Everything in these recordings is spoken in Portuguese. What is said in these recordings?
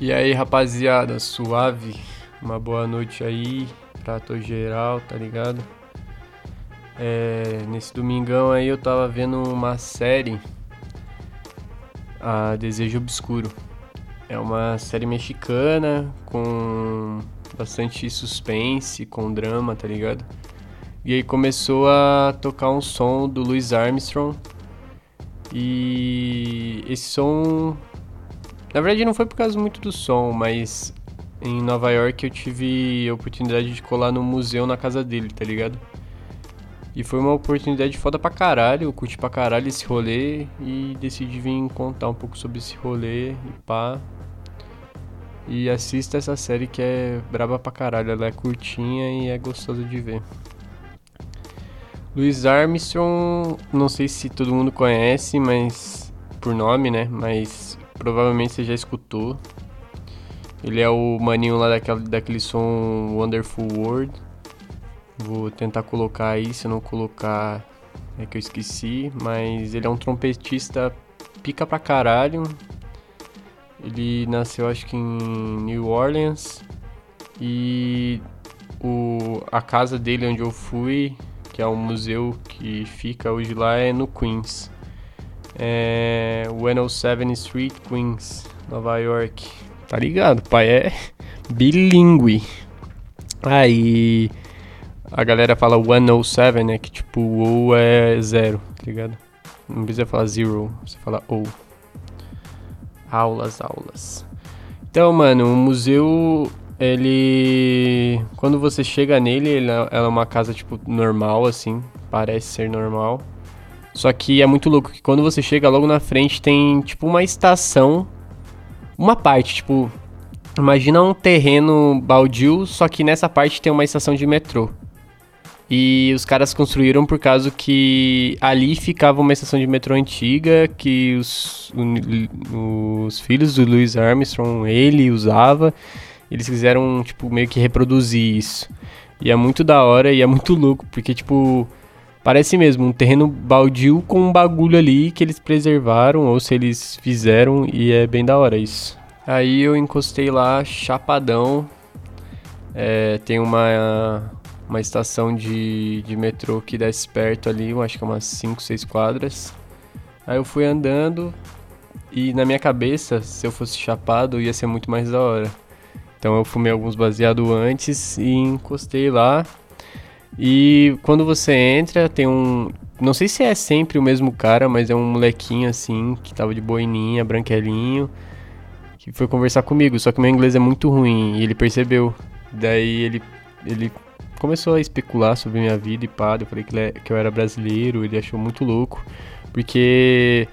E aí, rapaziada, suave? Uma boa noite aí pra geral, tá ligado? É, nesse domingão aí eu tava vendo uma série, a Desejo Obscuro. É uma série mexicana com bastante suspense, com drama, tá ligado? E aí começou a tocar um som do Louis Armstrong. E esse som na verdade, não foi por causa muito do som, mas em Nova York eu tive a oportunidade de colar no museu na casa dele, tá ligado? E foi uma oportunidade foda pra caralho, eu curti pra caralho esse rolê e decidi vir contar um pouco sobre esse rolê e pá. E assista essa série que é braba pra caralho, ela é curtinha e é gostosa de ver. Louis Armstrong, não sei se todo mundo conhece, mas por nome, né? Mas provavelmente você já escutou. Ele é o maninho lá daquela, daquele som Wonderful World. Vou tentar colocar aí, se não colocar é que eu esqueci. Mas ele é um trompetista pica pra caralho. Ele nasceu acho que em New Orleans. E o, a casa dele onde eu fui, que é um museu que fica hoje lá, é no Queens é, 107 Street, Queens, Nova York. Tá ligado? pai é bilíngue. Aí a galera fala 107, né? Que tipo, o O é zero, tá ligado? Não precisa falar zero, você fala O. Aulas, aulas. Então, mano, o museu, ele. Quando você chega nele, ele é, ela é uma casa, tipo, normal, assim. Parece ser normal. Só que é muito louco que quando você chega logo na frente tem tipo uma estação, uma parte, tipo, imagina um terreno baldio, só que nessa parte tem uma estação de metrô. E os caras construíram por causa que ali ficava uma estação de metrô antiga que os, os filhos do Louis Armstrong, ele usava. Eles quiseram, tipo, meio que reproduzir isso. E é muito da hora e é muito louco, porque, tipo, Parece mesmo um terreno baldio com um bagulho ali que eles preservaram ou se eles fizeram e é bem da hora isso. Aí eu encostei lá, chapadão. É, tem uma, uma estação de, de metrô que desce perto ali, eu acho que é umas 5, 6 quadras. Aí eu fui andando e na minha cabeça, se eu fosse chapado, ia ser muito mais da hora. Então eu fumei alguns baseados antes e encostei lá. E quando você entra, tem um. Não sei se é sempre o mesmo cara, mas é um molequinho assim, que tava de boininha, branquelinho, que foi conversar comigo. Só que meu inglês é muito ruim e ele percebeu. Daí ele, ele começou a especular sobre minha vida e pá. Eu falei que, ele, é, que eu era brasileiro, ele achou muito louco. Porque,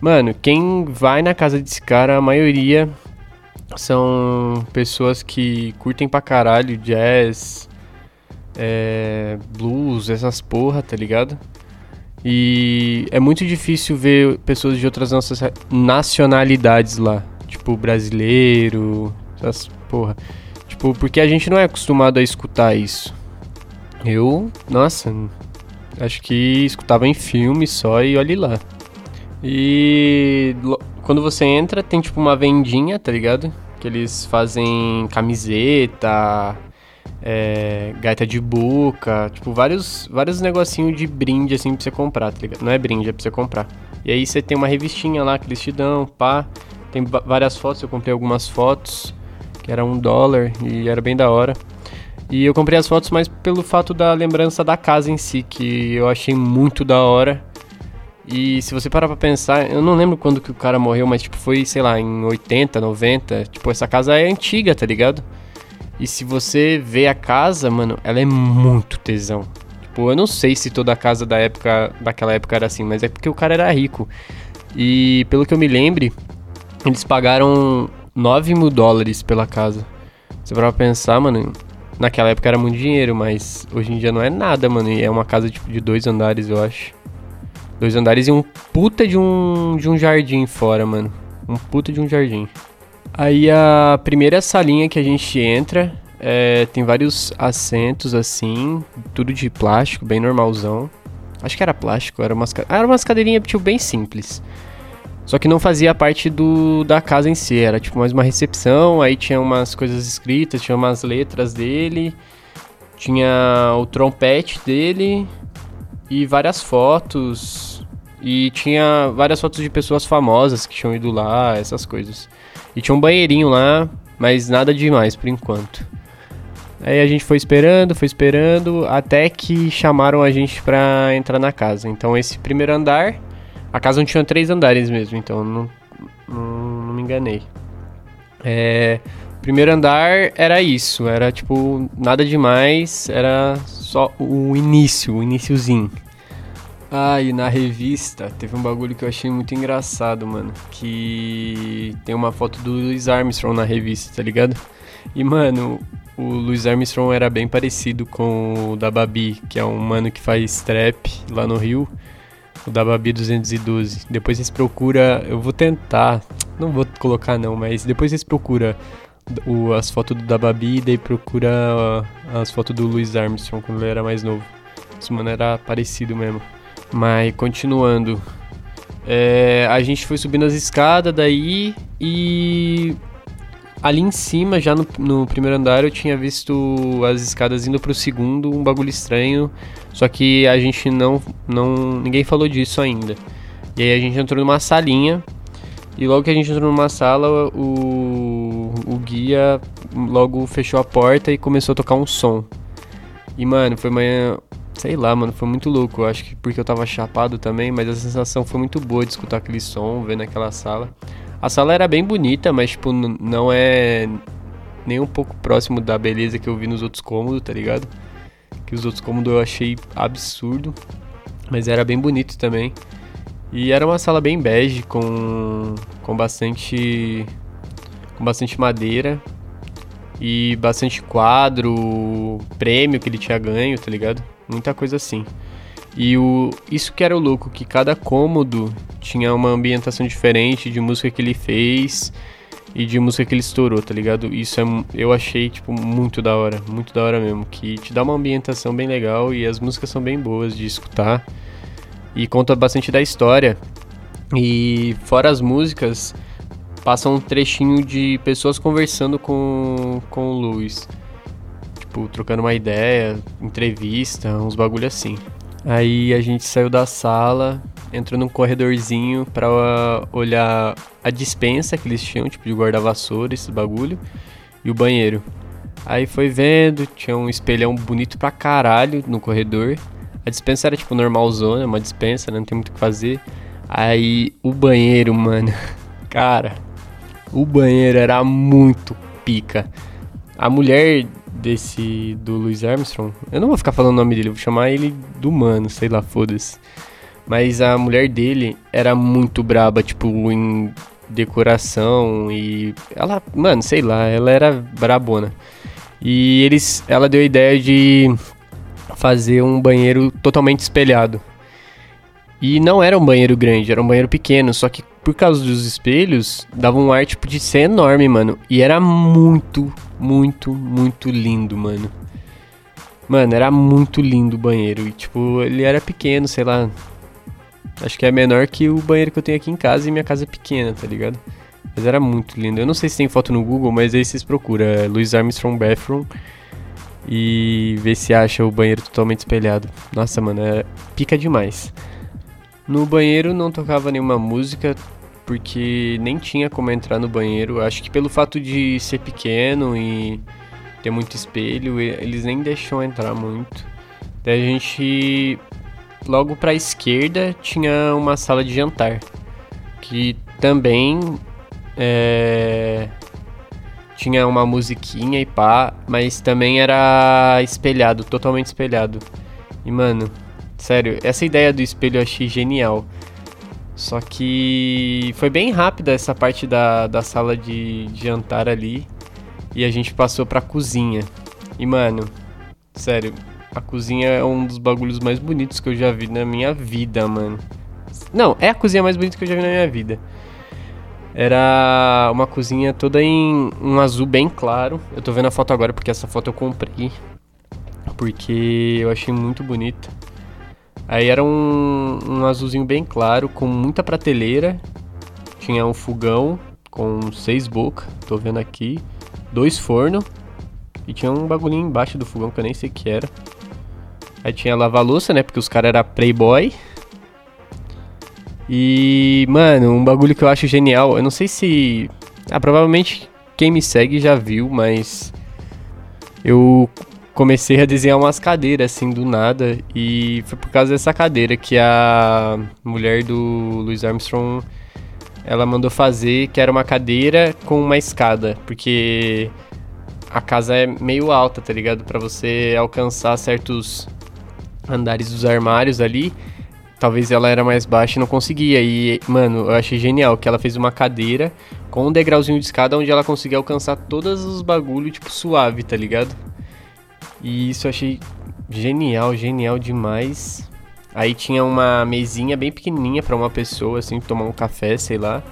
mano, quem vai na casa desse cara, a maioria são pessoas que curtem pra caralho jazz é, blues, essas porra, tá ligado? E é muito difícil ver pessoas de outras nacionalidades lá. Tipo, brasileiro, essas porra. Tipo, porque a gente não é acostumado a escutar isso. Eu, nossa, acho que escutava em filme só e olhe lá. E quando você entra, tem tipo uma vendinha, tá ligado? Que eles fazem camiseta, é, gaita de boca, tipo, vários, vários negocinhos de brinde, assim, pra você comprar, tá ligado? Não é brinde, é pra você comprar. E aí você tem uma revistinha lá que eles te dão, pá. Tem várias fotos, eu comprei algumas fotos, que era um dólar e era bem da hora. E eu comprei as fotos mais pelo fato da lembrança da casa em si, que eu achei muito da hora. E se você parar pra pensar, eu não lembro quando que o cara morreu, mas tipo, foi, sei lá, em 80, 90. Tipo, essa casa é antiga, tá ligado? E se você vê a casa, mano, ela é muito tesão. Tipo, eu não sei se toda a casa da época, daquela época era assim, mas é porque o cara era rico. E pelo que eu me lembre, eles pagaram 9 mil dólares pela casa. Você vai pensar, mano, naquela época era muito dinheiro, mas hoje em dia não é nada, mano. E é uma casa tipo, de dois andares, eu acho. Dois andares e um puta de um, de um jardim fora, mano. Um puta de um jardim. Aí a primeira salinha que a gente entra é, tem vários assentos assim, tudo de plástico, bem normalzão. Acho que era plástico, era umas, era umas cadeirinhas tipo, bem simples. Só que não fazia parte do, da casa em si, era tipo mais uma recepção, aí tinha umas coisas escritas, tinha umas letras dele, tinha o trompete dele e várias fotos. E tinha várias fotos de pessoas famosas que tinham ido lá, essas coisas. E tinha um banheirinho lá, mas nada demais por enquanto. Aí a gente foi esperando, foi esperando, até que chamaram a gente pra entrar na casa. Então esse primeiro andar, a casa não tinha três andares mesmo, então não, não, não me enganei. É, primeiro andar era isso, era tipo nada demais, era só o início, o iníciozinho. Ah, e na revista teve um bagulho que eu achei muito engraçado, mano. Que tem uma foto do Louis Armstrong na revista, tá ligado? E, mano, o Louis Armstrong era bem parecido com o da Babi, que é um mano que faz trap lá no Rio. O da Babi 212. Depois vocês procura, eu vou tentar, não vou colocar não, mas depois vocês procura o, as fotos do da Babi e daí procura as fotos do Louis Armstrong quando ele era mais novo. Esse mano era parecido mesmo. Mas continuando. É, a gente foi subindo as escadas daí e ali em cima, já no, no, primeiro andar, eu tinha visto as escadas indo pro segundo, um bagulho estranho. Só que a gente não. não ninguém falou disso ainda. E aí a gente entrou numa salinha. E logo que a gente entrou numa sala, o, o guia logo fechou a porta e começou a tocar um som. E mano, foi manhã, Sei lá, mano, foi muito louco. Eu acho que porque eu tava chapado também, mas a sensação foi muito boa de escutar aquele som, ver naquela sala. A sala era bem bonita, mas, tipo, não é nem um pouco próximo da beleza que eu vi nos outros cômodos, tá ligado? Que os outros cômodos eu achei absurdo, mas era bem bonito também. E era uma sala bem bege, com, com bastante com bastante madeira e bastante quadro, prêmio que ele tinha ganho, tá ligado? muita coisa assim. E o, isso que era o louco, que cada cômodo tinha uma ambientação diferente de música que ele fez e de música que ele estourou, tá ligado? Isso é, eu achei, tipo, muito da hora, muito da hora mesmo, que te dá uma ambientação bem legal e as músicas são bem boas de escutar e conta bastante da história. E fora as músicas, passa um trechinho de pessoas conversando com, com o Luiz tipo, trocando uma ideia, entrevista, uns bagulho assim. Aí a gente saiu da sala, entrou num corredorzinho pra olhar a dispensa que eles tinham, tipo de guarda-vassoura, esse bagulho, e o banheiro. Aí foi vendo, tinha um espelhão bonito pra caralho no corredor. A dispensa era tipo normalzona, uma dispensa, né? não tem muito o que fazer. Aí o banheiro, mano, cara, o banheiro era muito pica. A mulher desse do Louis Armstrong. Eu não vou ficar falando o nome dele, vou chamar ele do mano, sei lá, foda-se. Mas a mulher dele era muito braba, tipo, em decoração e ela, mano, sei lá, ela era brabona. E eles, ela deu a ideia de fazer um banheiro totalmente espelhado. E não era um banheiro grande, era um banheiro pequeno, só que por causa dos espelhos, dava um ar tipo de ser enorme, mano. E era muito, muito, muito lindo, mano. Mano, era muito lindo o banheiro. E tipo, ele era pequeno, sei lá. Acho que é menor que o banheiro que eu tenho aqui em casa e minha casa é pequena, tá ligado? Mas era muito lindo. Eu não sei se tem foto no Google, mas aí vocês procuram. É Louis Armstrong Bathroom. E vê se acha o banheiro totalmente espelhado. Nossa, mano, é pica demais. No banheiro não tocava nenhuma música, porque nem tinha como entrar no banheiro. Acho que pelo fato de ser pequeno e ter muito espelho, eles nem deixam entrar muito. Daí a gente logo para a esquerda tinha uma sala de jantar, que também é, tinha uma musiquinha e pá, mas também era espelhado, totalmente espelhado. E mano, Sério, essa ideia do espelho eu achei genial. Só que foi bem rápida essa parte da, da sala de, de jantar ali. E a gente passou pra cozinha. E, mano, sério, a cozinha é um dos bagulhos mais bonitos que eu já vi na minha vida, mano. Não, é a cozinha mais bonita que eu já vi na minha vida. Era uma cozinha toda em um azul bem claro. Eu tô vendo a foto agora porque essa foto eu comprei. Porque eu achei muito bonita. Aí era um, um azulzinho bem claro, com muita prateleira tinha um fogão com seis bocas, tô vendo aqui, dois fornos e tinha um bagulhinho embaixo do fogão que eu nem sei o que era. Aí tinha lava-louça, né? Porque os caras eram playboy. E, mano, um bagulho que eu acho genial, eu não sei se. Ah, provavelmente quem me segue já viu, mas. Eu comecei a desenhar umas cadeiras assim do nada. E foi por causa dessa cadeira que a mulher do Louis Armstrong ela mandou fazer, que era uma cadeira com uma escada. Porque a casa é meio alta, tá ligado? Para você alcançar certos andares dos armários ali talvez ela era mais baixa e não conseguia. E, mano, eu achei genial que ela fez uma cadeira com um degrauzinho de escada onde ela conseguia alcançar todos os bagulhos, tipo, suave, tá ligado? E isso eu achei genial, genial demais. Aí tinha uma mesinha bem pequenininha para uma pessoa, assim, tomar um café, sei lá.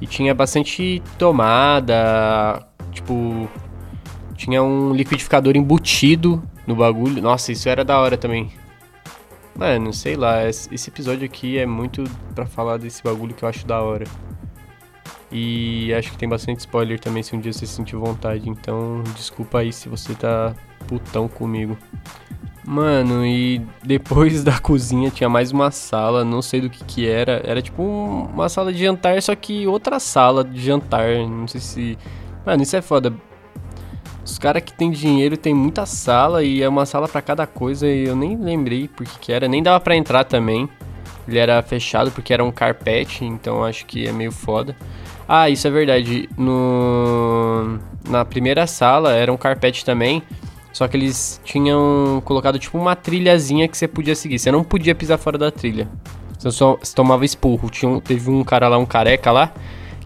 E tinha bastante tomada, tipo. Tinha um liquidificador embutido no bagulho. Nossa, isso era da hora também. Mano, sei lá, esse episódio aqui é muito para falar desse bagulho que eu acho da hora. E acho que tem bastante spoiler também se um dia você sentir vontade, então desculpa aí se você tá putão comigo. Mano, e depois da cozinha tinha mais uma sala, não sei do que que era. Era tipo uma sala de jantar, só que outra sala de jantar. Não sei se. Mano, isso é foda. Os caras que tem dinheiro tem muita sala e é uma sala para cada coisa e eu nem lembrei porque que era, nem dava para entrar também. Ele era fechado porque era um carpete, então acho que é meio foda. Ah, isso é verdade. No na primeira sala era um carpete também, só que eles tinham colocado tipo uma trilhazinha que você podia seguir. Você não podia pisar fora da trilha. Você só você tomava esporro. Tinha um, teve um cara lá, um careca lá,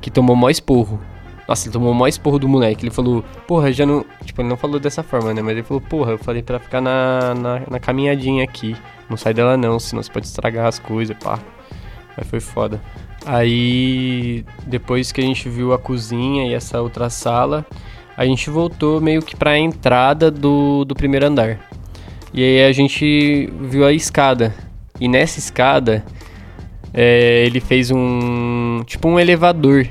que tomou mó esporro. Nossa, ele tomou o maior esporro do moleque. Ele falou, porra, já não. Tipo, ele não falou dessa forma, né? Mas ele falou, porra, eu falei pra ficar na, na, na caminhadinha aqui. Não sai dela não, senão você pode estragar as coisas, pá. Mas foi foda. Aí, depois que a gente viu a cozinha e essa outra sala, a gente voltou meio que pra entrada do, do primeiro andar. E aí a gente viu a escada. E nessa escada, é, ele fez um. Tipo um elevador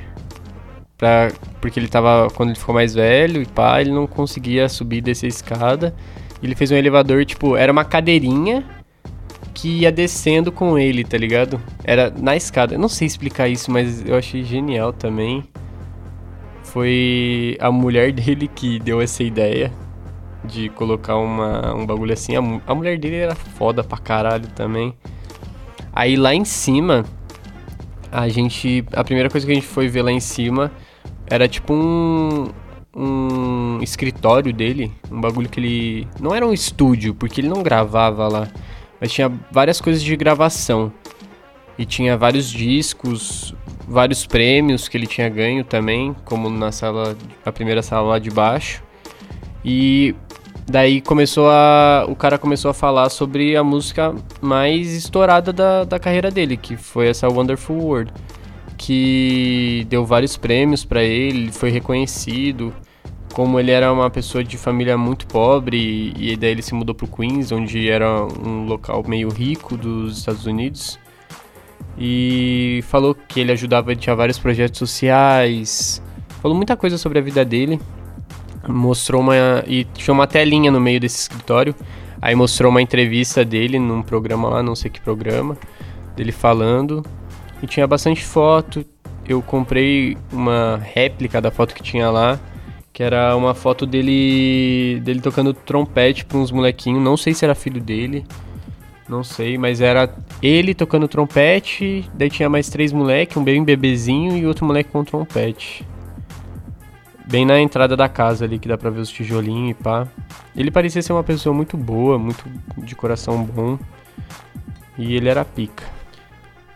Pra, porque ele tava. Quando ele ficou mais velho e pá, ele não conseguia subir dessa escada. Ele fez um elevador, tipo, era uma cadeirinha que ia descendo com ele, tá ligado? Era na escada. Eu não sei explicar isso, mas eu achei genial também. Foi a mulher dele que deu essa ideia de colocar uma, um bagulho assim. A, a mulher dele era foda pra caralho também. Aí lá em cima, a gente. A primeira coisa que a gente foi ver lá em cima era tipo um, um escritório dele, um bagulho que ele. Não era um estúdio, porque ele não gravava lá, mas tinha várias coisas de gravação. E tinha vários discos, vários prêmios que ele tinha ganho também, como na sala, a primeira sala lá de baixo. E daí começou a. O cara começou a falar sobre a música mais estourada da, da carreira dele, que foi essa Wonderful World que deu vários prêmios para ele, foi reconhecido. Como ele era uma pessoa de família muito pobre e daí ele se mudou pro Queens, onde era um local meio rico dos Estados Unidos. E falou que ele ajudava, tinha vários projetos sociais. Falou muita coisa sobre a vida dele. Mostrou uma e tinha uma telinha no meio desse escritório. Aí mostrou uma entrevista dele num programa lá, não sei que programa, dele falando e tinha bastante foto. Eu comprei uma réplica da foto que tinha lá, que era uma foto dele dele tocando trompete para uns molequinhos, não sei se era filho dele. Não sei, mas era ele tocando trompete, daí tinha mais três moleques, um bem bebezinho e outro moleque com trompete. Bem na entrada da casa ali, que dá pra ver os tijolinhos e pá. Ele parecia ser uma pessoa muito boa, muito de coração bom. E ele era pica.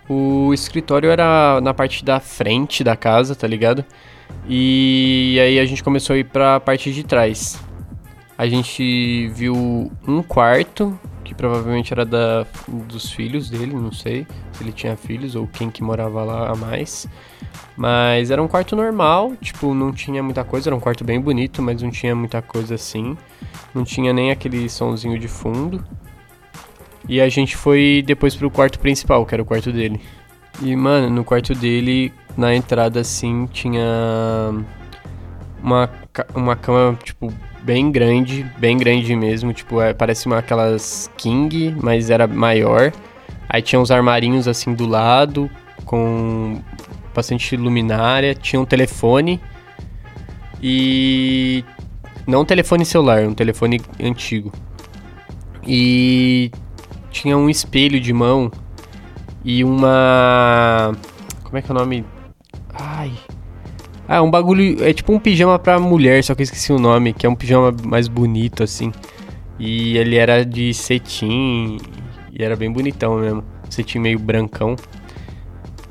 O escritório era na parte da frente da casa, tá ligado? E aí a gente começou a ir pra parte de trás. A gente viu um quarto, que provavelmente era da, dos filhos dele, não sei se ele tinha filhos ou quem que morava lá a mais. Mas era um quarto normal, tipo, não tinha muita coisa, era um quarto bem bonito, mas não tinha muita coisa assim. Não tinha nem aquele sonzinho de fundo. E a gente foi depois pro quarto principal, que era o quarto dele. E, mano, no quarto dele na entrada, assim, tinha uma, uma cama, tipo, bem grande, bem grande mesmo. Tipo, é, parece uma aquelas king, mas era maior. Aí tinha uns armarinhos, assim, do lado, com bastante luminária. Tinha um telefone e... Não um telefone celular, um telefone antigo. E tinha um espelho de mão e uma. Como é que é o nome? Ah, um bagulho. É tipo um pijama pra mulher, só que eu esqueci o nome, que é um pijama mais bonito, assim. E ele era de cetim. E era bem bonitão mesmo. Cetim meio brancão.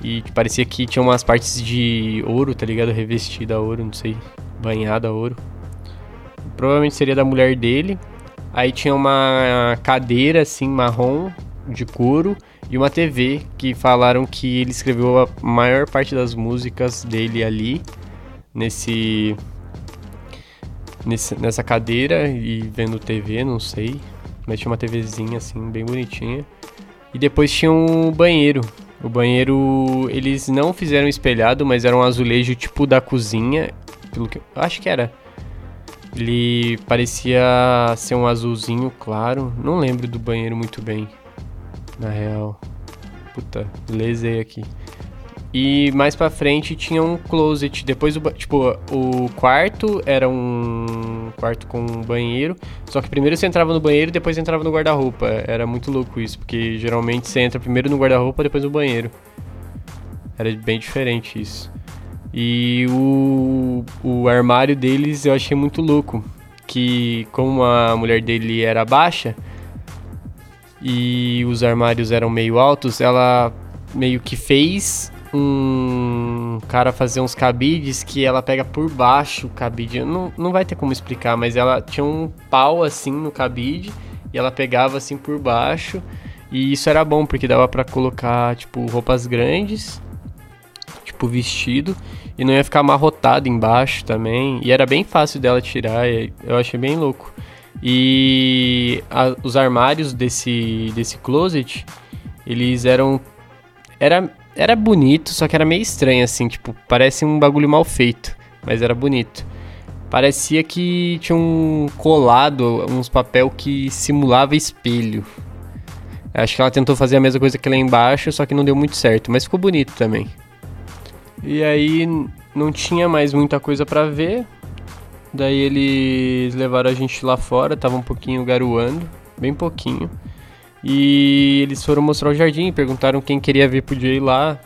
E parecia que tinha umas partes de ouro, tá ligado? Revestida a ouro, não sei. Banhada a ouro. Provavelmente seria da mulher dele. Aí tinha uma cadeira assim marrom de couro e uma TV que falaram que ele escreveu a maior parte das músicas dele ali nesse, nesse nessa cadeira e vendo TV, não sei, mas tinha uma TVzinha assim bem bonitinha. E depois tinha um banheiro. O banheiro eles não fizeram espelhado, mas era um azulejo tipo da cozinha, pelo que acho que era. Ele parecia ser um azulzinho claro. Não lembro do banheiro muito bem na real. Puta, lesei aqui. E mais pra frente tinha um closet. Depois, o, tipo, o quarto era um quarto com um banheiro. Só que primeiro você entrava no banheiro depois entrava no guarda-roupa. Era muito louco isso, porque geralmente você entra primeiro no guarda-roupa depois no banheiro. Era bem diferente isso. E o, o armário deles eu achei muito louco. Que como a mulher dele era baixa, e os armários eram meio altos, ela meio que fez um cara fazer uns cabides que ela pega por baixo o cabide. Não, não vai ter como explicar, mas ela tinha um pau assim no cabide e ela pegava assim por baixo. E isso era bom porque dava para colocar tipo roupas grandes, tipo vestido, e não ia ficar amarrotado embaixo também. E era bem fácil dela tirar, eu achei bem louco. E a, os armários desse, desse closet, eles eram. Era, era bonito, só que era meio estranho, assim, tipo, parece um bagulho mal feito, mas era bonito. Parecia que tinha um colado, uns papel que simulava espelho. Acho que ela tentou fazer a mesma coisa que lá embaixo, só que não deu muito certo, mas ficou bonito também. E aí não tinha mais muita coisa para ver, Daí eles levaram a gente lá fora, tava um pouquinho garoando, bem pouquinho. E eles foram mostrar o jardim, perguntaram quem queria ver podia ir lá,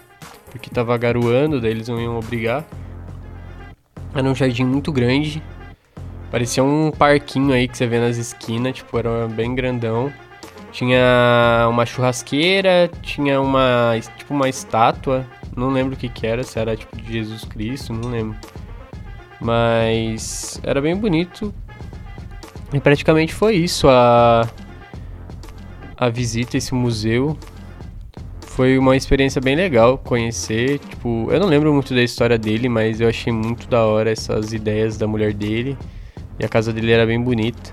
porque tava garoando, daí eles não iam obrigar. Era um jardim muito grande, parecia um parquinho aí que você vê nas esquinas, tipo, era bem grandão. Tinha uma churrasqueira, tinha uma, tipo, uma estátua, não lembro o que que era, se era tipo de Jesus Cristo, não lembro. Mas era bem bonito. E praticamente foi isso a a visita a esse museu. Foi uma experiência bem legal conhecer, tipo, eu não lembro muito da história dele, mas eu achei muito da hora essas ideias da mulher dele. E a casa dele era bem bonita.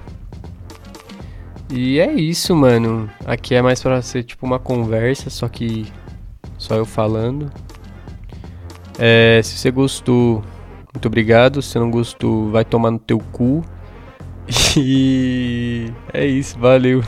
E é isso, mano. Aqui é mais para ser tipo uma conversa, só que só eu falando. É, se você gostou muito obrigado. Se não gostou, vai tomar no teu cu. E é isso, valeu.